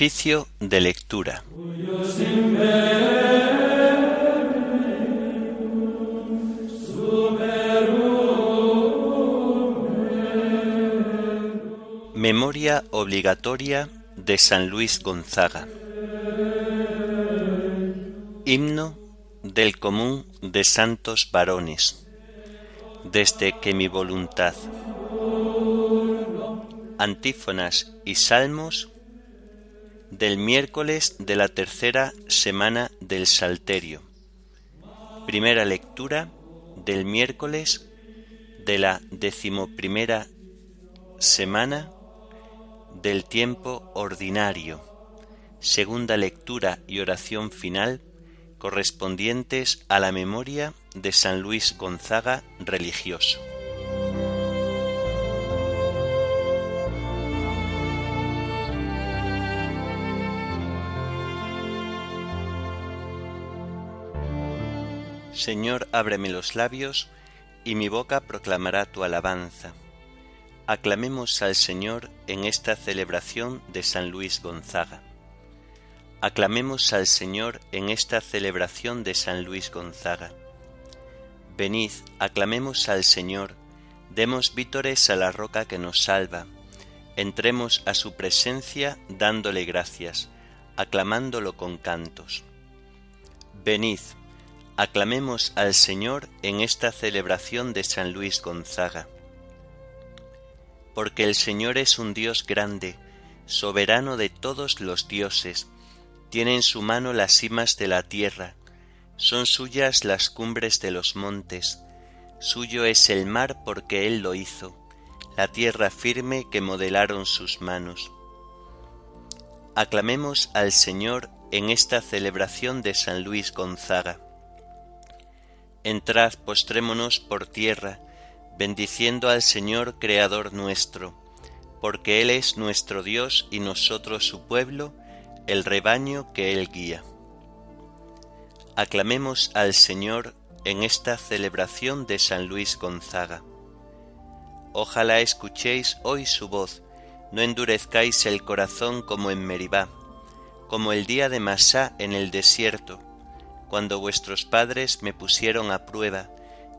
Oficio de lectura. Memoria obligatoria de San Luis Gonzaga. Himno del común de santos varones, desde que mi voluntad. Antífonas y salmos del miércoles de la tercera semana del Salterio. Primera lectura del miércoles de la decimoprimera semana del tiempo ordinario. Segunda lectura y oración final correspondientes a la memoria de San Luis Gonzaga religioso. Señor, ábreme los labios, y mi boca proclamará tu alabanza. Aclamemos al Señor en esta celebración de San Luis Gonzaga. Aclamemos al Señor en esta celebración de San Luis Gonzaga. Venid, aclamemos al Señor, demos vítores a la roca que nos salva, entremos a su presencia dándole gracias, aclamándolo con cantos. Venid, aclamemos al Señor en esta celebración de San Luis Gonzaga. Porque el Señor es un Dios grande, soberano de todos los dioses, tiene en su mano las cimas de la tierra, son suyas las cumbres de los montes, suyo es el mar porque Él lo hizo, la tierra firme que modelaron sus manos. Aclamemos al Señor en esta celebración de San Luis Gonzaga. Entrad, postrémonos por tierra, bendiciendo al Señor Creador nuestro, porque Él es nuestro Dios y nosotros su pueblo, el rebaño que Él guía. Aclamemos al Señor en esta celebración de San Luis Gonzaga. Ojalá escuchéis hoy su voz, no endurezcáis el corazón como en Meribá, como el día de Masá en el desierto, cuando vuestros padres me pusieron a prueba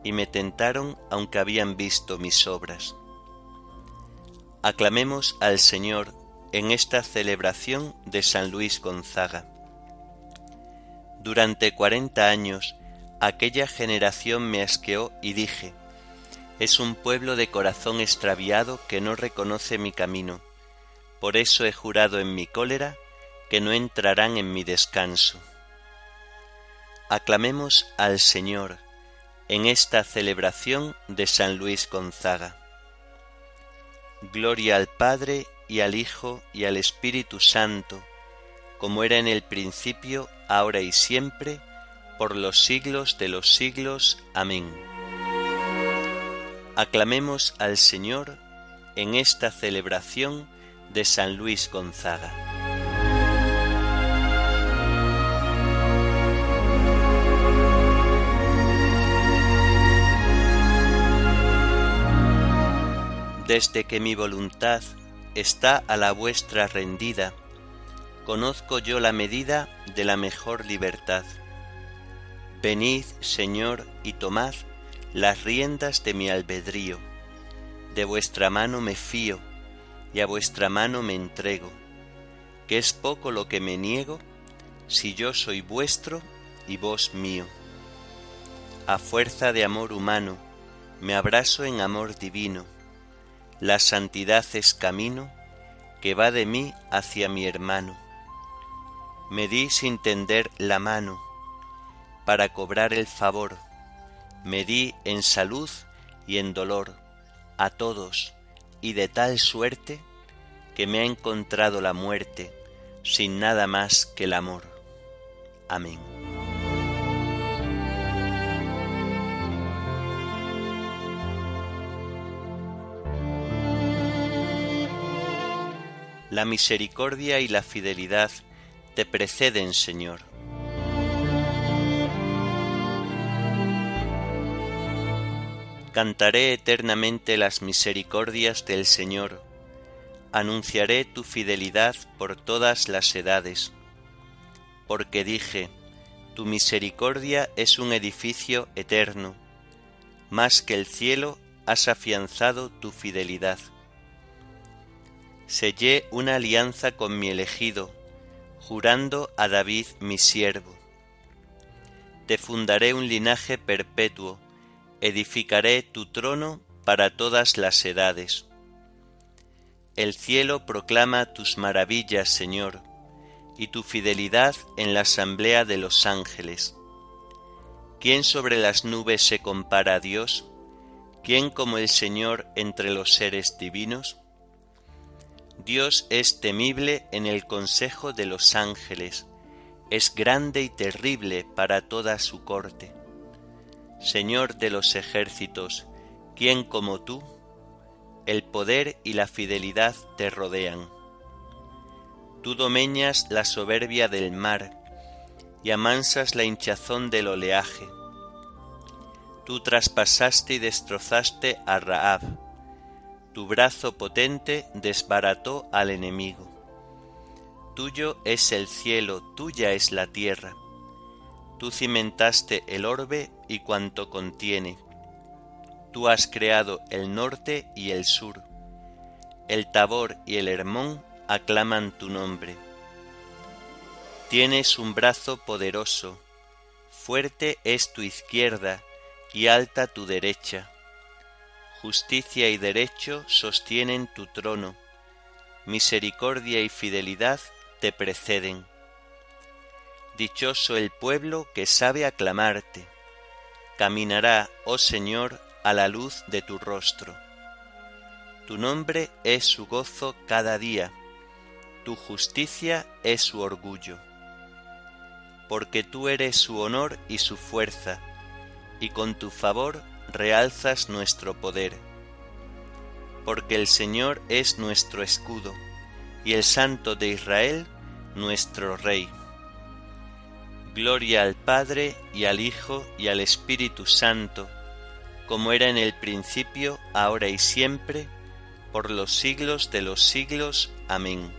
y me tentaron aunque habían visto mis obras. Aclamemos al Señor en esta celebración de San Luis Gonzaga. Durante cuarenta años aquella generación me asqueó y dije, es un pueblo de corazón extraviado que no reconoce mi camino, por eso he jurado en mi cólera que no entrarán en mi descanso. Aclamemos al Señor en esta celebración de San Luis Gonzaga. Gloria al Padre y al Hijo y al Espíritu Santo, como era en el principio, ahora y siempre, por los siglos de los siglos. Amén. Aclamemos al Señor en esta celebración de San Luis Gonzaga. Desde que mi voluntad está a la vuestra rendida, conozco yo la medida de la mejor libertad. Venid, Señor, y tomad las riendas de mi albedrío. De vuestra mano me fío, y a vuestra mano me entrego, que es poco lo que me niego, si yo soy vuestro y vos mío. A fuerza de amor humano, me abrazo en amor divino, la santidad es camino que va de mí hacia mi hermano. Me di sin tender la mano para cobrar el favor. Me di en salud y en dolor a todos y de tal suerte que me ha encontrado la muerte sin nada más que el amor. Amén. La misericordia y la fidelidad te preceden, Señor. Cantaré eternamente las misericordias del Señor, anunciaré tu fidelidad por todas las edades, porque dije, tu misericordia es un edificio eterno, más que el cielo has afianzado tu fidelidad. Sellé una alianza con mi elegido, jurando a David mi siervo. Te fundaré un linaje perpetuo, edificaré tu trono para todas las edades. El cielo proclama tus maravillas, Señor, y tu fidelidad en la asamblea de los ángeles. ¿Quién sobre las nubes se compara a Dios? ¿Quién como el Señor entre los seres divinos? Dios es temible en el consejo de los ángeles, es grande y terrible para toda su corte. Señor de los ejércitos, ¿quién como tú? El poder y la fidelidad te rodean. Tú domeñas la soberbia del mar y amansas la hinchazón del oleaje. Tú traspasaste y destrozaste a Raab. Tu brazo potente desbarató al enemigo. Tuyo es el cielo, tuya es la tierra. Tú cimentaste el orbe y cuanto contiene. Tú has creado el norte y el sur. El Tabor y el Hermón aclaman tu nombre. Tienes un brazo poderoso, fuerte es tu izquierda y alta tu derecha. Justicia y derecho sostienen tu trono, misericordia y fidelidad te preceden. Dichoso el pueblo que sabe aclamarte. Caminará, oh Señor, a la luz de tu rostro. Tu nombre es su gozo cada día, tu justicia es su orgullo. Porque tú eres su honor y su fuerza, y con tu favor realzas nuestro poder. Porque el Señor es nuestro escudo, y el Santo de Israel nuestro Rey. Gloria al Padre y al Hijo y al Espíritu Santo, como era en el principio, ahora y siempre, por los siglos de los siglos. Amén.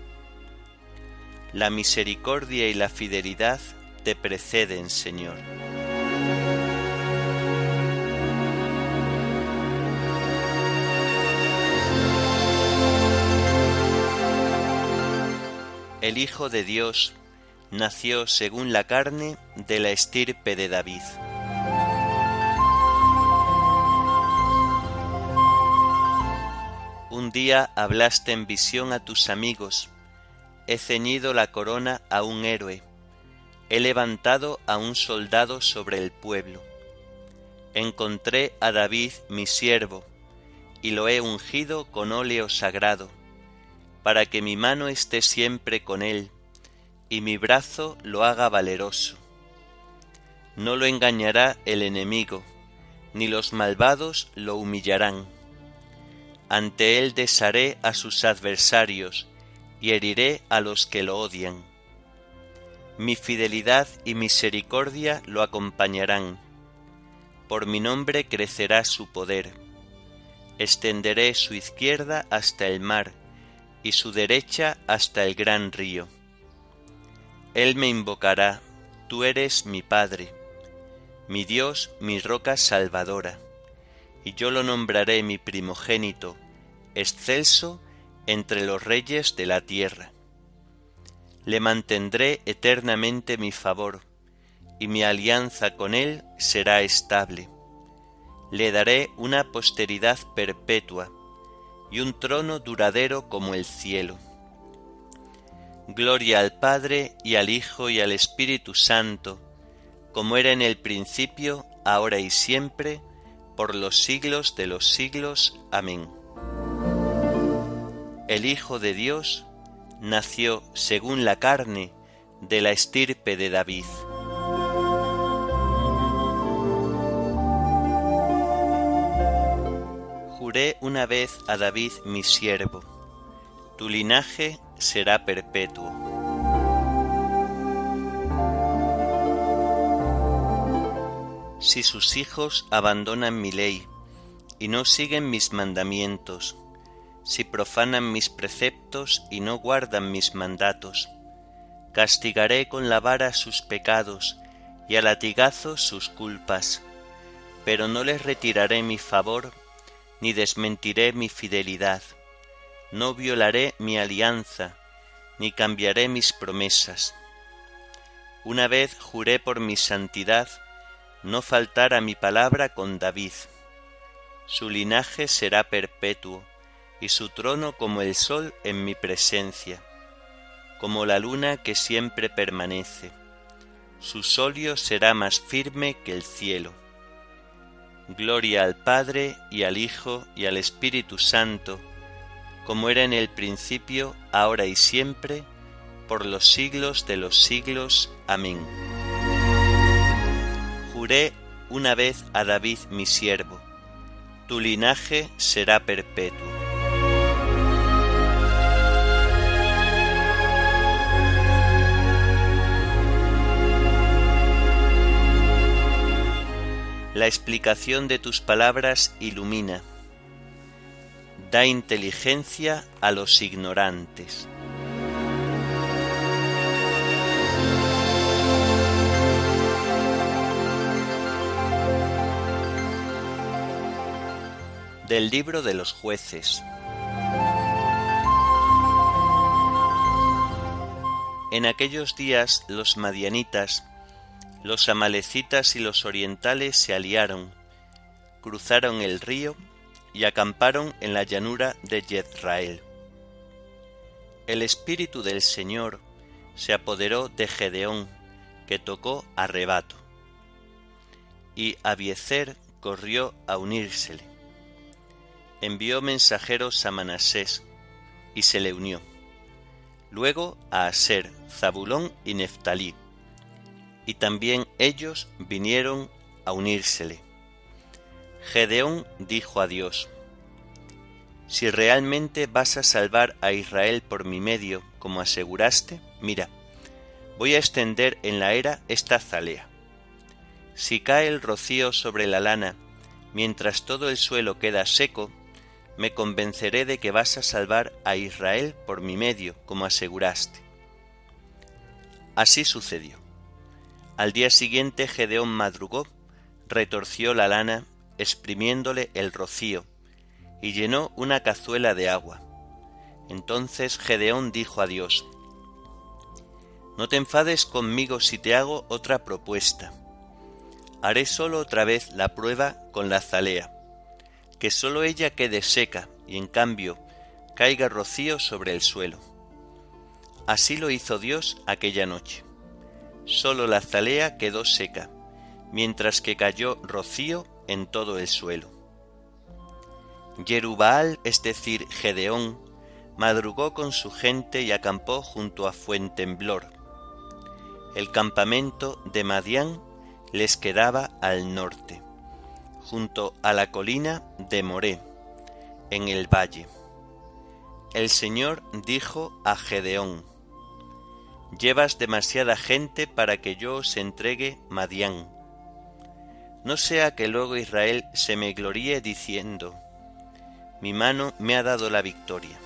La misericordia y la fidelidad te preceden, Señor. El Hijo de Dios, nació según la carne de la estirpe de David. Un día hablaste en visión a tus amigos, he ceñido la corona a un héroe, he levantado a un soldado sobre el pueblo. Encontré a David mi siervo, y lo he ungido con óleo sagrado, para que mi mano esté siempre con él, y mi brazo lo haga valeroso. No lo engañará el enemigo, ni los malvados lo humillarán. Ante él desharé a sus adversarios, y heriré a los que lo odian. Mi fidelidad y misericordia lo acompañarán. Por mi nombre crecerá su poder. Extenderé su izquierda hasta el mar, y su derecha hasta el gran río él me invocará, tú eres mi Padre, mi Dios, mi roca salvadora, y yo lo nombraré mi primogénito, excelso entre los reyes de la tierra. Le mantendré eternamente mi favor, y mi alianza con él será estable. Le daré una posteridad perpetua, y un trono duradero como el cielo Gloria al Padre y al Hijo y al Espíritu Santo, como era en el principio, ahora y siempre, por los siglos de los siglos. Amén. El Hijo de Dios nació según la carne de la estirpe de David. Una vez a David mi siervo, tu linaje será perpetuo. Si sus hijos abandonan mi ley y no siguen mis mandamientos, si profanan mis preceptos y no guardan mis mandatos. Castigaré con la vara sus pecados y a latigazos sus culpas, pero no les retiraré mi favor ni desmentiré mi fidelidad. No violaré mi alianza, ni cambiaré mis promesas. Una vez juré por mi santidad no faltar a mi palabra con David. Su linaje será perpetuo, y su trono como el sol en mi presencia, como la luna que siempre permanece. Su solio será más firme que el cielo. Gloria al Padre y al Hijo y al Espíritu Santo, como era en el principio, ahora y siempre, por los siglos de los siglos. Amén. Juré una vez a David mi siervo, tu linaje será perpetuo. La explicación de tus palabras ilumina, da inteligencia a los ignorantes. Del libro de los jueces. En aquellos días los madianitas, los amalecitas y los orientales se aliaron, cruzaron el río y acamparon en la llanura de Jezrael. El espíritu del Señor se apoderó de Gedeón, que tocó a rebato, y Abiezer corrió a unírsele envió mensajeros a Manasés, y se le unió. Luego a Aser, Zabulón y Neftalí, y también ellos vinieron a unírsele. Gedeón dijo a Dios, Si realmente vas a salvar a Israel por mi medio, como aseguraste, mira, voy a extender en la era esta zalea. Si cae el rocío sobre la lana, mientras todo el suelo queda seco, me convenceré de que vas a salvar a Israel por mi medio, como aseguraste. Así sucedió. Al día siguiente Gedeón madrugó, retorció la lana, exprimiéndole el rocío, y llenó una cazuela de agua. Entonces Gedeón dijo a Dios, No te enfades conmigo si te hago otra propuesta. Haré solo otra vez la prueba con la zalea que sólo ella quede seca y en cambio caiga rocío sobre el suelo. Así lo hizo Dios aquella noche. Sólo la zalea quedó seca, mientras que cayó rocío en todo el suelo. Jerubal, es decir, Gedeón, madrugó con su gente y acampó junto a Fuentemblor. El campamento de Madián les quedaba al norte junto a la colina de Moré, en el valle. El Señor dijo a Gedeón, Llevas demasiada gente para que yo os entregue Madián. No sea que luego Israel se me gloríe diciendo, Mi mano me ha dado la victoria.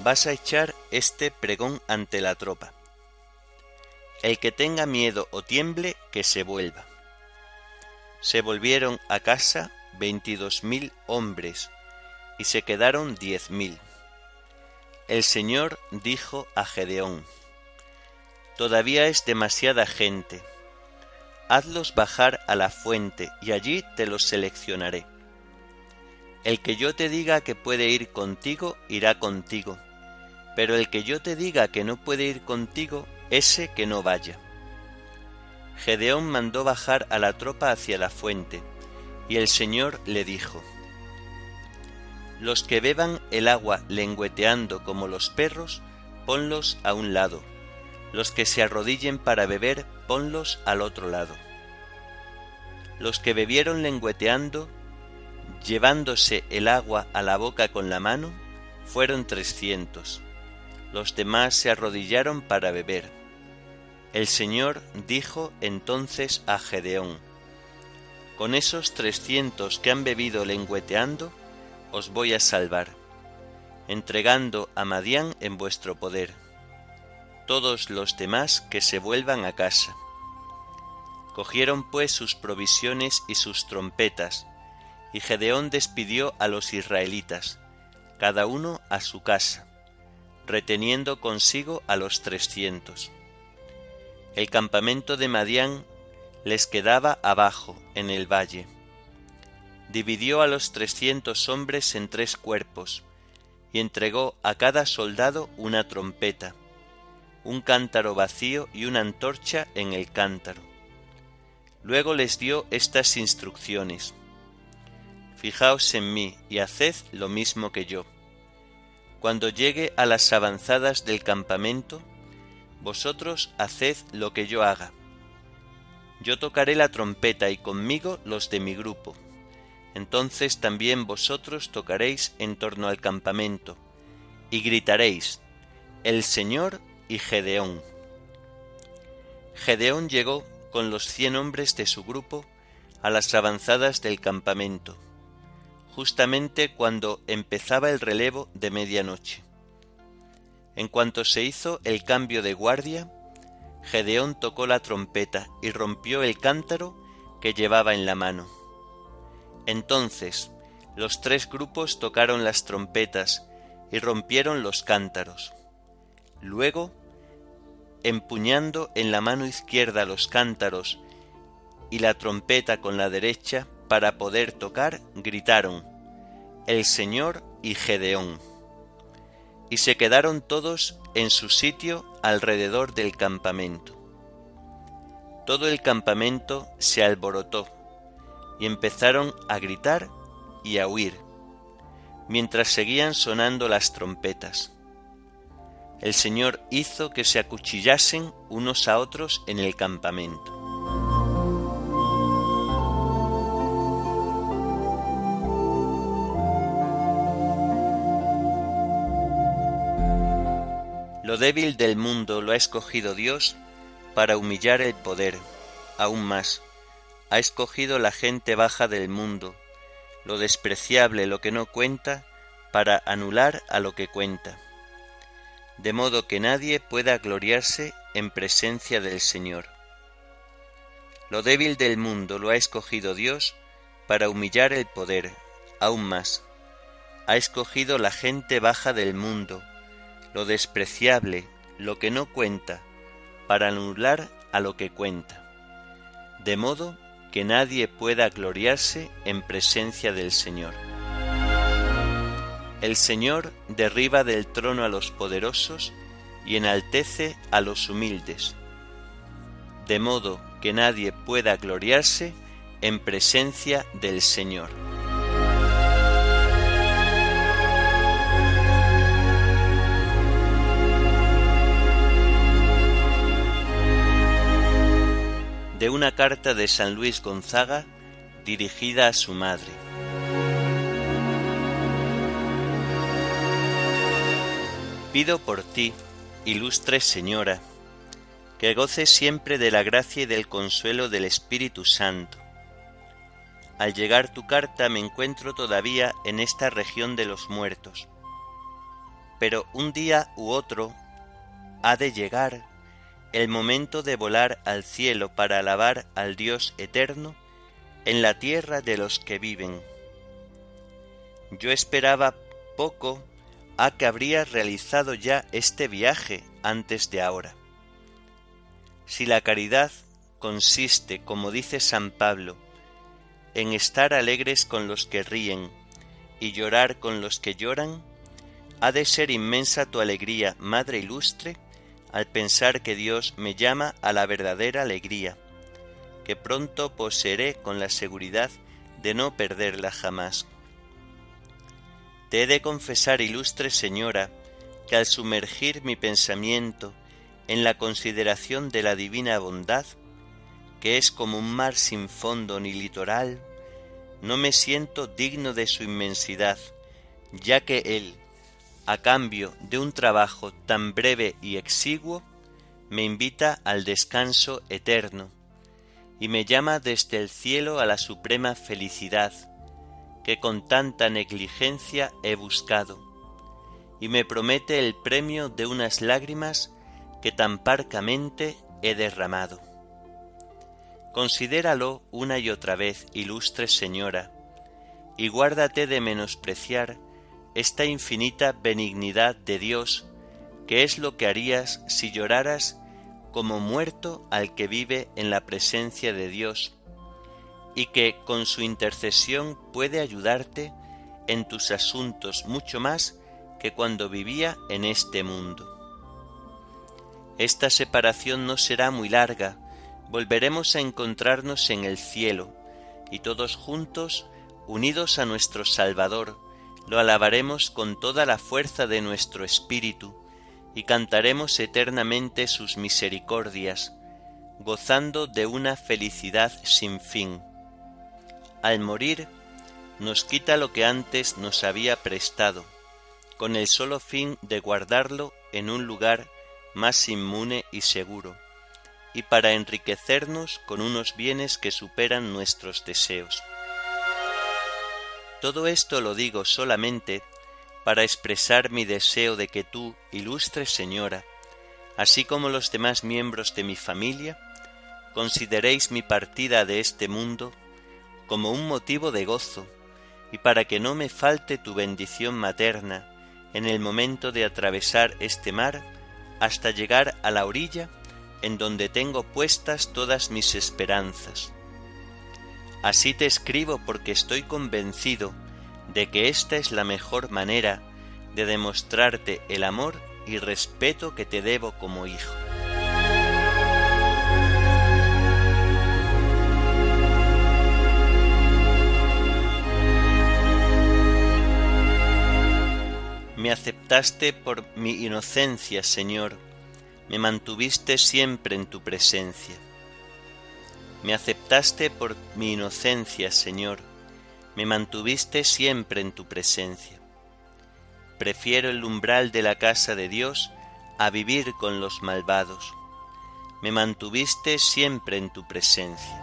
Vas a echar este pregón ante la tropa. El que tenga miedo o tiemble, que se vuelva se volvieron a casa veintidós mil hombres y se quedaron diez mil. El Señor dijo a Gedeón, Todavía es demasiada gente, hazlos bajar a la fuente y allí te los seleccionaré. El que yo te diga que puede ir contigo, irá contigo, pero el que yo te diga que no puede ir contigo, ese que no vaya. Gedeón mandó bajar a la tropa hacia la fuente, y el Señor le dijo, Los que beban el agua lengüeteando como los perros, ponlos a un lado, los que se arrodillen para beber, ponlos al otro lado. Los que bebieron lengüeteando, llevándose el agua a la boca con la mano, fueron trescientos. Los demás se arrodillaron para beber. El Señor dijo entonces a Gedeón, Con esos trescientos que han bebido lengüeteando, os voy a salvar, entregando a Madián en vuestro poder. Todos los demás que se vuelvan a casa. Cogieron pues sus provisiones y sus trompetas, y Gedeón despidió a los israelitas, cada uno a su casa, reteniendo consigo a los trescientos. El campamento de Madián les quedaba abajo, en el valle. Dividió a los trescientos hombres en tres cuerpos, y entregó a cada soldado una trompeta, un cántaro vacío y una antorcha en el cántaro. Luego les dio estas instrucciones. Fijaos en mí y haced lo mismo que yo. Cuando llegue a las avanzadas del campamento, vosotros haced lo que yo haga. Yo tocaré la trompeta y conmigo los de mi grupo. Entonces también vosotros tocaréis en torno al campamento, y gritaréis, El Señor y Gedeón. Gedeón llegó con los cien hombres de su grupo a las avanzadas del campamento, justamente cuando empezaba el relevo de medianoche. En cuanto se hizo el cambio de guardia, Gedeón tocó la trompeta y rompió el cántaro que llevaba en la mano. Entonces los tres grupos tocaron las trompetas y rompieron los cántaros. Luego, empuñando en la mano izquierda los cántaros y la trompeta con la derecha para poder tocar, gritaron, El Señor y Gedeón. Y se quedaron todos en su sitio alrededor del campamento. Todo el campamento se alborotó y empezaron a gritar y a huir, mientras seguían sonando las trompetas el Señor hizo que se acuchillasen unos a otros en el campamento. Lo débil del mundo lo ha escogido Dios para humillar el poder, aún más. Ha escogido la gente baja del mundo, lo despreciable, lo que no cuenta, para anular a lo que cuenta de modo que nadie pueda gloriarse en presencia del Señor. Lo débil del mundo lo ha escogido Dios para humillar el poder, aún más. Ha escogido la gente baja del mundo, lo despreciable, lo que no cuenta, para anular a lo que cuenta, de modo que nadie pueda gloriarse en presencia del Señor. El Señor derriba del trono a los poderosos y enaltece a los humildes, de modo que nadie pueda gloriarse en presencia del Señor. De una carta de San Luis Gonzaga dirigida a su madre. Pido por ti, ilustre Señora, que goces siempre de la gracia y del consuelo del Espíritu Santo. Al llegar tu carta me encuentro todavía en esta región de los muertos, pero un día u otro ha de llegar el momento de volar al cielo para alabar al Dios eterno en la tierra de los que viven. Yo esperaba poco a que habría realizado ya este viaje antes de ahora. Si la caridad consiste, como dice San Pablo, en estar alegres con los que ríen y llorar con los que lloran, ha de ser inmensa tu alegría, Madre ilustre, al pensar que Dios me llama a la verdadera alegría, que pronto poseeré con la seguridad de no perderla jamás. Te he de confesar, ilustre Señora, que al sumergir mi pensamiento en la consideración de la divina bondad, que es como un mar sin fondo ni litoral, no me siento digno de su inmensidad, ya que Él, a cambio de un trabajo tan breve y exiguo, me invita al descanso eterno y me llama desde el cielo a la suprema felicidad, que con tanta negligencia he buscado, y me promete el premio de unas lágrimas que tan parcamente he derramado. Considéralo una y otra vez, ilustre Señora, y guárdate de menospreciar esta infinita benignidad de Dios, que es lo que harías si lloraras como muerto al que vive en la presencia de Dios, y que con su intercesión puede ayudarte en tus asuntos mucho más que cuando vivía en este mundo. Esta separación no será muy larga, volveremos a encontrarnos en el cielo, y todos juntos, unidos a nuestro Salvador, lo alabaremos con toda la fuerza de nuestro espíritu, y cantaremos eternamente sus misericordias, gozando de una felicidad sin fin. Al morir, nos quita lo que antes nos había prestado, con el solo fin de guardarlo en un lugar más inmune y seguro, y para enriquecernos con unos bienes que superan nuestros deseos. Todo esto lo digo solamente para expresar mi deseo de que tú, ilustre Señora, así como los demás miembros de mi familia, consideréis mi partida de este mundo como un motivo de gozo, y para que no me falte tu bendición materna en el momento de atravesar este mar hasta llegar a la orilla en donde tengo puestas todas mis esperanzas. Así te escribo porque estoy convencido de que esta es la mejor manera de demostrarte el amor y respeto que te debo como hijo. Me aceptaste por mi inocencia, Señor, me mantuviste siempre en tu presencia. Me aceptaste por mi inocencia, Señor, me mantuviste siempre en tu presencia. Prefiero el umbral de la casa de Dios a vivir con los malvados. Me mantuviste siempre en tu presencia.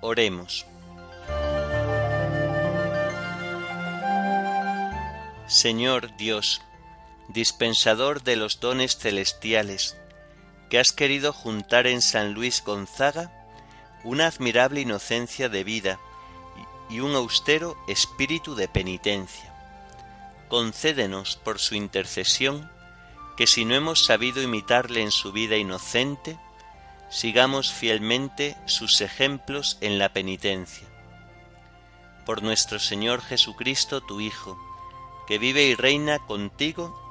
Oremos. Señor Dios, dispensador de los dones celestiales, que has querido juntar en San Luis Gonzaga una admirable inocencia de vida y un austero espíritu de penitencia. Concédenos por su intercesión que si no hemos sabido imitarle en su vida inocente, sigamos fielmente sus ejemplos en la penitencia. Por nuestro Señor Jesucristo, tu Hijo, que vive y reina contigo